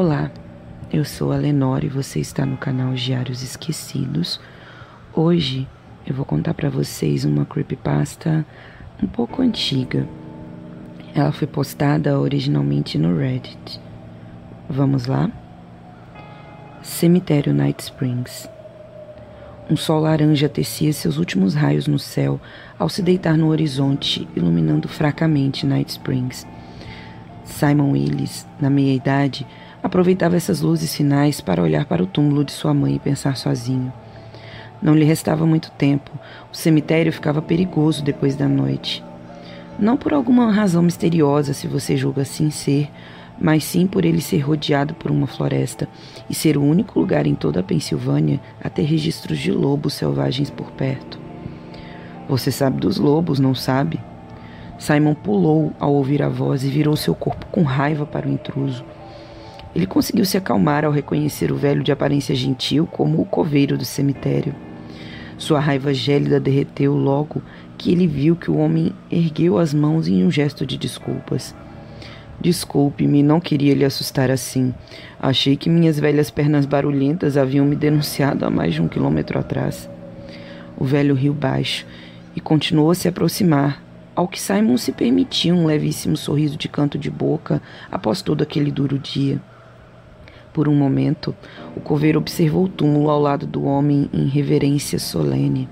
Olá, eu sou a Lenore e você está no canal Diários Esquecidos. Hoje eu vou contar para vocês uma creepypasta um pouco antiga. Ela foi postada originalmente no Reddit. Vamos lá? Cemitério Night Springs. Um sol laranja tecia seus últimos raios no céu ao se deitar no horizonte, iluminando fracamente Night Springs. Simon Willis, na meia-idade, aproveitava essas luzes finais para olhar para o túmulo de sua mãe e pensar sozinho. Não lhe restava muito tempo. O cemitério ficava perigoso depois da noite. Não por alguma razão misteriosa, se você julga assim ser, mas sim por ele ser rodeado por uma floresta e ser o único lugar em toda a Pensilvânia a ter registros de lobos selvagens por perto. Você sabe dos lobos, não sabe? Simon pulou ao ouvir a voz e virou seu corpo com raiva para o intruso. Ele conseguiu se acalmar ao reconhecer o velho de aparência gentil como o coveiro do cemitério. Sua raiva gélida derreteu logo que ele viu que o homem ergueu as mãos em um gesto de desculpas. Desculpe-me, não queria lhe assustar assim. Achei que minhas velhas pernas barulhentas haviam me denunciado há mais de um quilômetro atrás. O velho riu baixo e continuou a se aproximar, ao que Simon se permitiu um levíssimo sorriso de canto de boca após todo aquele duro dia. Por um momento, o coveiro observou o túmulo ao lado do homem em reverência solene.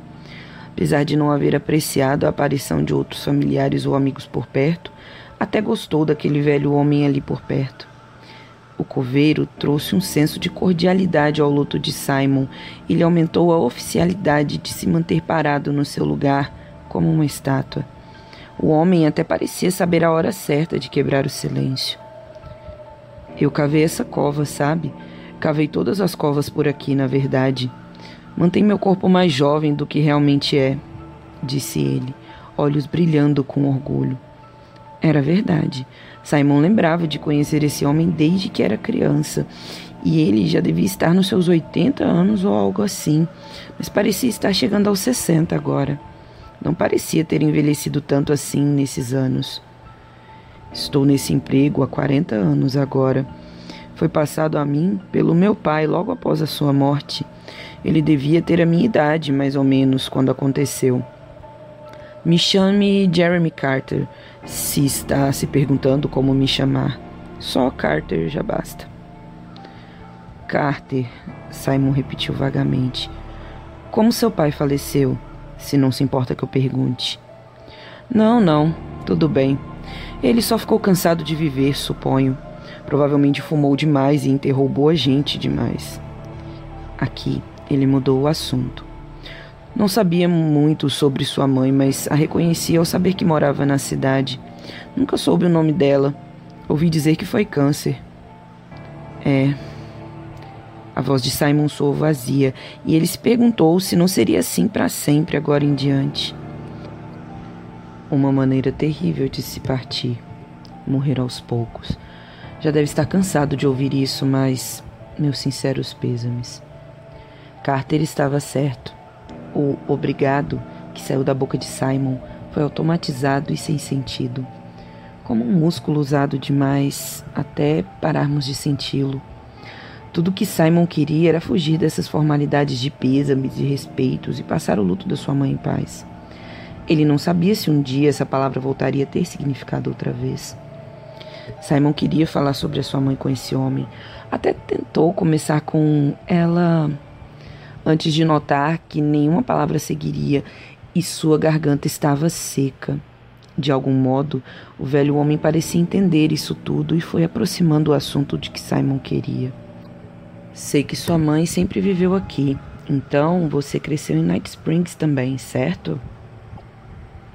Apesar de não haver apreciado a aparição de outros familiares ou amigos por perto, até gostou daquele velho homem ali por perto. O coveiro trouxe um senso de cordialidade ao luto de Simon e lhe aumentou a oficialidade de se manter parado no seu lugar, como uma estátua. O homem até parecia saber a hora certa de quebrar o silêncio. Eu cavei essa cova, sabe? Cavei todas as covas por aqui, na verdade. Mantém meu corpo mais jovem do que realmente é, disse ele, olhos brilhando com orgulho. Era verdade. Simon lembrava de conhecer esse homem desde que era criança, e ele já devia estar nos seus 80 anos ou algo assim, mas parecia estar chegando aos 60 agora. Não parecia ter envelhecido tanto assim nesses anos. Estou nesse emprego há 40 anos agora. Foi passado a mim pelo meu pai logo após a sua morte. Ele devia ter a minha idade, mais ou menos, quando aconteceu. Me chame Jeremy Carter, se está se perguntando como me chamar. Só Carter já basta. Carter, Simon repetiu vagamente. Como seu pai faleceu? Se não se importa que eu pergunte. Não, não, tudo bem. Ele só ficou cansado de viver, suponho. Provavelmente fumou demais e enterrou boa gente demais. Aqui, ele mudou o assunto. Não sabia muito sobre sua mãe, mas a reconhecia ao saber que morava na cidade. Nunca soube o nome dela. Ouvi dizer que foi câncer. É. A voz de Simon soou vazia e ele se perguntou se não seria assim para sempre agora em diante. Uma maneira terrível de se partir, morrer aos poucos. Já deve estar cansado de ouvir isso, mas meus sinceros pêsames. Carter estava certo. O obrigado que saiu da boca de Simon foi automatizado e sem sentido, como um músculo usado demais até pararmos de senti-lo. Tudo que Simon queria era fugir dessas formalidades de pêsames e respeitos e passar o luto da sua mãe em paz. Ele não sabia se um dia essa palavra voltaria a ter significado outra vez. Simon queria falar sobre a sua mãe com esse homem. Até tentou começar com ela antes de notar que nenhuma palavra seguiria e sua garganta estava seca. De algum modo, o velho homem parecia entender isso tudo e foi aproximando o assunto de que Simon queria. Sei que sua mãe sempre viveu aqui, então você cresceu em Night Springs também, certo?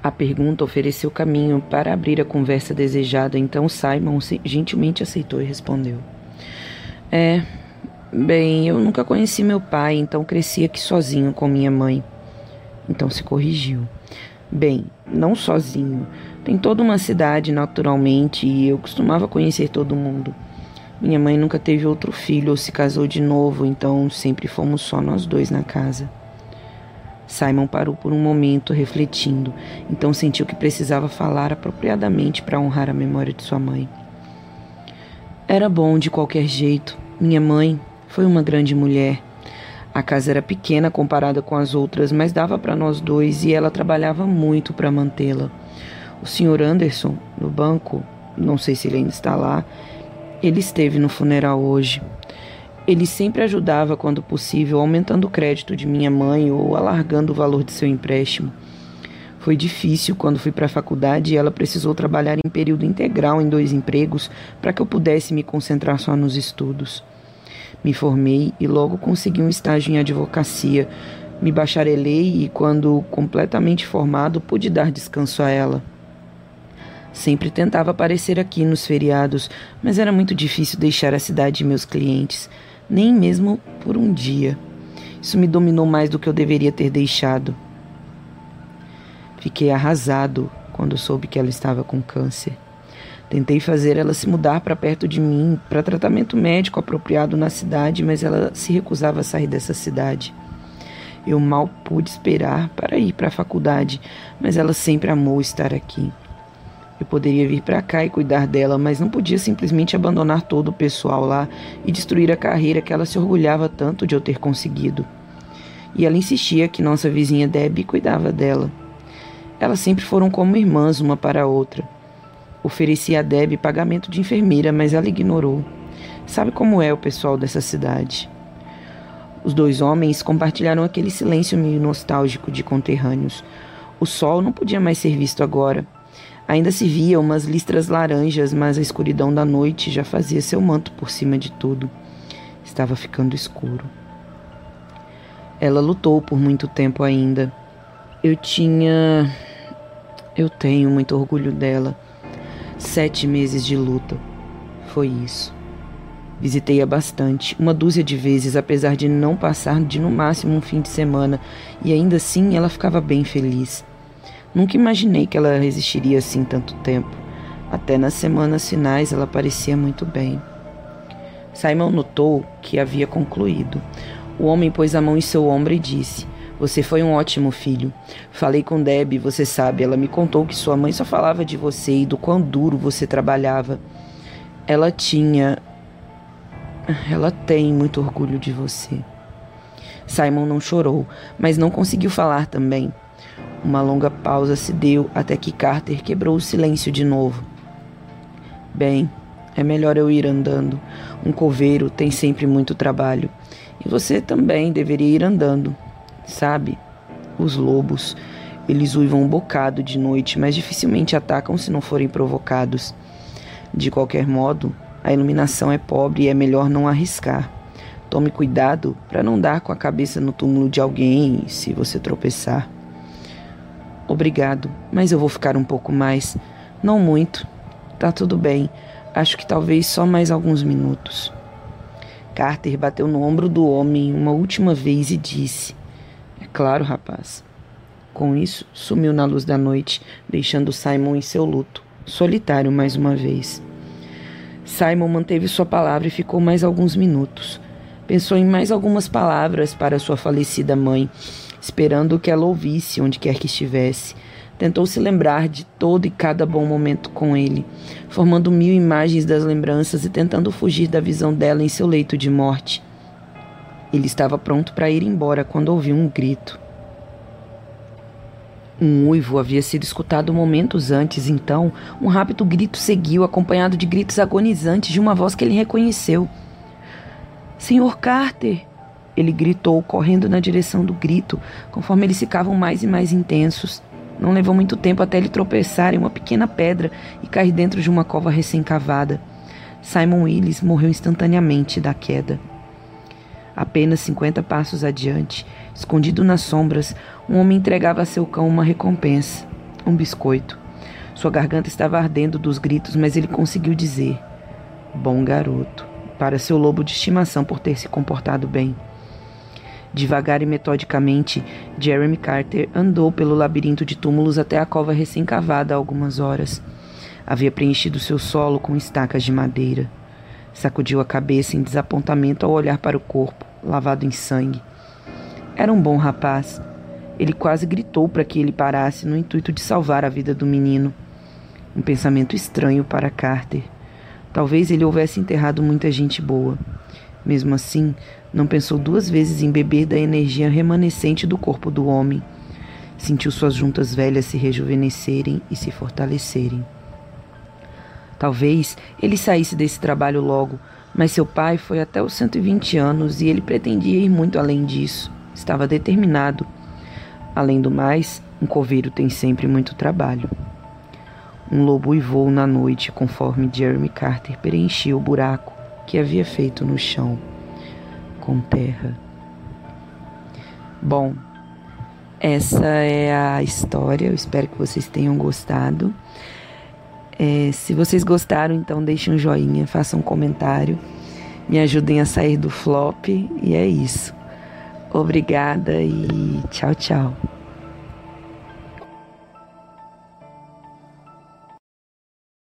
A pergunta ofereceu caminho para abrir a conversa desejada, então Simon gentilmente aceitou e respondeu: É, bem, eu nunca conheci meu pai, então cresci aqui sozinho com minha mãe. Então se corrigiu. Bem, não sozinho. Tem toda uma cidade, naturalmente, e eu costumava conhecer todo mundo. Minha mãe nunca teve outro filho ou se casou de novo, então sempre fomos só nós dois na casa. Simon parou por um momento, refletindo, então sentiu que precisava falar apropriadamente para honrar a memória de sua mãe. Era bom de qualquer jeito. Minha mãe foi uma grande mulher. A casa era pequena comparada com as outras, mas dava para nós dois e ela trabalhava muito para mantê-la. O Sr. Anderson, no banco, não sei se ele ainda está lá, ele esteve no funeral hoje. Ele sempre ajudava quando possível, aumentando o crédito de minha mãe ou alargando o valor de seu empréstimo. Foi difícil quando fui para a faculdade e ela precisou trabalhar em período integral em dois empregos para que eu pudesse me concentrar só nos estudos. Me formei e logo consegui um estágio em advocacia. Me bacharelei e, quando completamente formado, pude dar descanso a ela. Sempre tentava aparecer aqui nos feriados, mas era muito difícil deixar a cidade e meus clientes, nem mesmo por um dia. Isso me dominou mais do que eu deveria ter deixado. Fiquei arrasado quando soube que ela estava com câncer. Tentei fazer ela se mudar para perto de mim, para tratamento médico apropriado na cidade, mas ela se recusava a sair dessa cidade. Eu mal pude esperar para ir para a faculdade, mas ela sempre amou estar aqui. Eu poderia vir para cá e cuidar dela, mas não podia simplesmente abandonar todo o pessoal lá e destruir a carreira que ela se orgulhava tanto de eu ter conseguido. E ela insistia que nossa vizinha Debbie cuidava dela. Elas sempre foram como irmãs uma para a outra. Ofereci a Deb pagamento de enfermeira, mas ela ignorou. Sabe como é o pessoal dessa cidade? Os dois homens compartilharam aquele silêncio meio nostálgico de conterrâneos. O sol não podia mais ser visto agora. Ainda se via umas listras laranjas, mas a escuridão da noite já fazia seu manto por cima de tudo. Estava ficando escuro. Ela lutou por muito tempo ainda. Eu tinha eu tenho muito orgulho dela. Sete meses de luta. Foi isso. Visitei-a bastante, uma dúzia de vezes, apesar de não passar de no máximo um fim de semana, e ainda assim ela ficava bem feliz. Nunca imaginei que ela resistiria assim tanto tempo. Até nas semanas finais ela parecia muito bem. Simon notou que havia concluído. O homem pôs a mão em seu ombro e disse: você foi um ótimo filho. Falei com Deb, você sabe, ela me contou que sua mãe só falava de você e do quão duro você trabalhava. Ela tinha. Ela tem muito orgulho de você. Simon não chorou, mas não conseguiu falar também. Uma longa pausa se deu até que Carter quebrou o silêncio de novo. Bem, é melhor eu ir andando. Um coveiro tem sempre muito trabalho. E você também deveria ir andando. Sabe? Os lobos, eles uivam um bocado de noite, mas dificilmente atacam se não forem provocados. De qualquer modo, a iluminação é pobre e é melhor não arriscar. Tome cuidado para não dar com a cabeça no túmulo de alguém se você tropeçar. Obrigado, mas eu vou ficar um pouco mais. Não muito. Tá tudo bem. Acho que talvez só mais alguns minutos. Carter bateu no ombro do homem uma última vez e disse: claro, rapaz. Com isso, sumiu na luz da noite, deixando Simon em seu luto, solitário mais uma vez. Simon manteve sua palavra e ficou mais alguns minutos. Pensou em mais algumas palavras para sua falecida mãe, esperando que ela ouvisse onde quer que estivesse. Tentou se lembrar de todo e cada bom momento com ele, formando mil imagens das lembranças e tentando fugir da visão dela em seu leito de morte. Ele estava pronto para ir embora quando ouviu um grito. Um uivo havia sido escutado momentos antes, então um rápido grito seguiu, acompanhado de gritos agonizantes de uma voz que ele reconheceu. Senhor Carter! Ele gritou, correndo na direção do grito, conforme eles ficavam mais e mais intensos. Não levou muito tempo até ele tropeçar em uma pequena pedra e cair dentro de uma cova recém-cavada. Simon Willis morreu instantaneamente da queda. Apenas cinquenta passos adiante, escondido nas sombras, um homem entregava a seu cão uma recompensa, um biscoito. Sua garganta estava ardendo dos gritos, mas ele conseguiu dizer: Bom garoto, para seu lobo de estimação por ter se comportado bem. Devagar e metodicamente, Jeremy Carter andou pelo labirinto de túmulos até a cova recém-cavada há algumas horas. Havia preenchido seu solo com estacas de madeira. Sacudiu a cabeça em desapontamento ao olhar para o corpo, lavado em sangue. Era um bom rapaz. Ele quase gritou para que ele parasse no intuito de salvar a vida do menino. Um pensamento estranho para Carter. Talvez ele houvesse enterrado muita gente boa. Mesmo assim, não pensou duas vezes em beber da energia remanescente do corpo do homem. Sentiu suas juntas velhas se rejuvenescerem e se fortalecerem. Talvez ele saísse desse trabalho logo, mas seu pai foi até os 120 anos e ele pretendia ir muito além disso. Estava determinado. Além do mais, um coveiro tem sempre muito trabalho. Um lobo uivou na noite conforme Jeremy Carter preenchia o buraco que havia feito no chão com terra. Bom, essa é a história. Eu espero que vocês tenham gostado. É, se vocês gostaram, então deixem um joinha, façam um comentário, me ajudem a sair do flop. E é isso. Obrigada e tchau, tchau.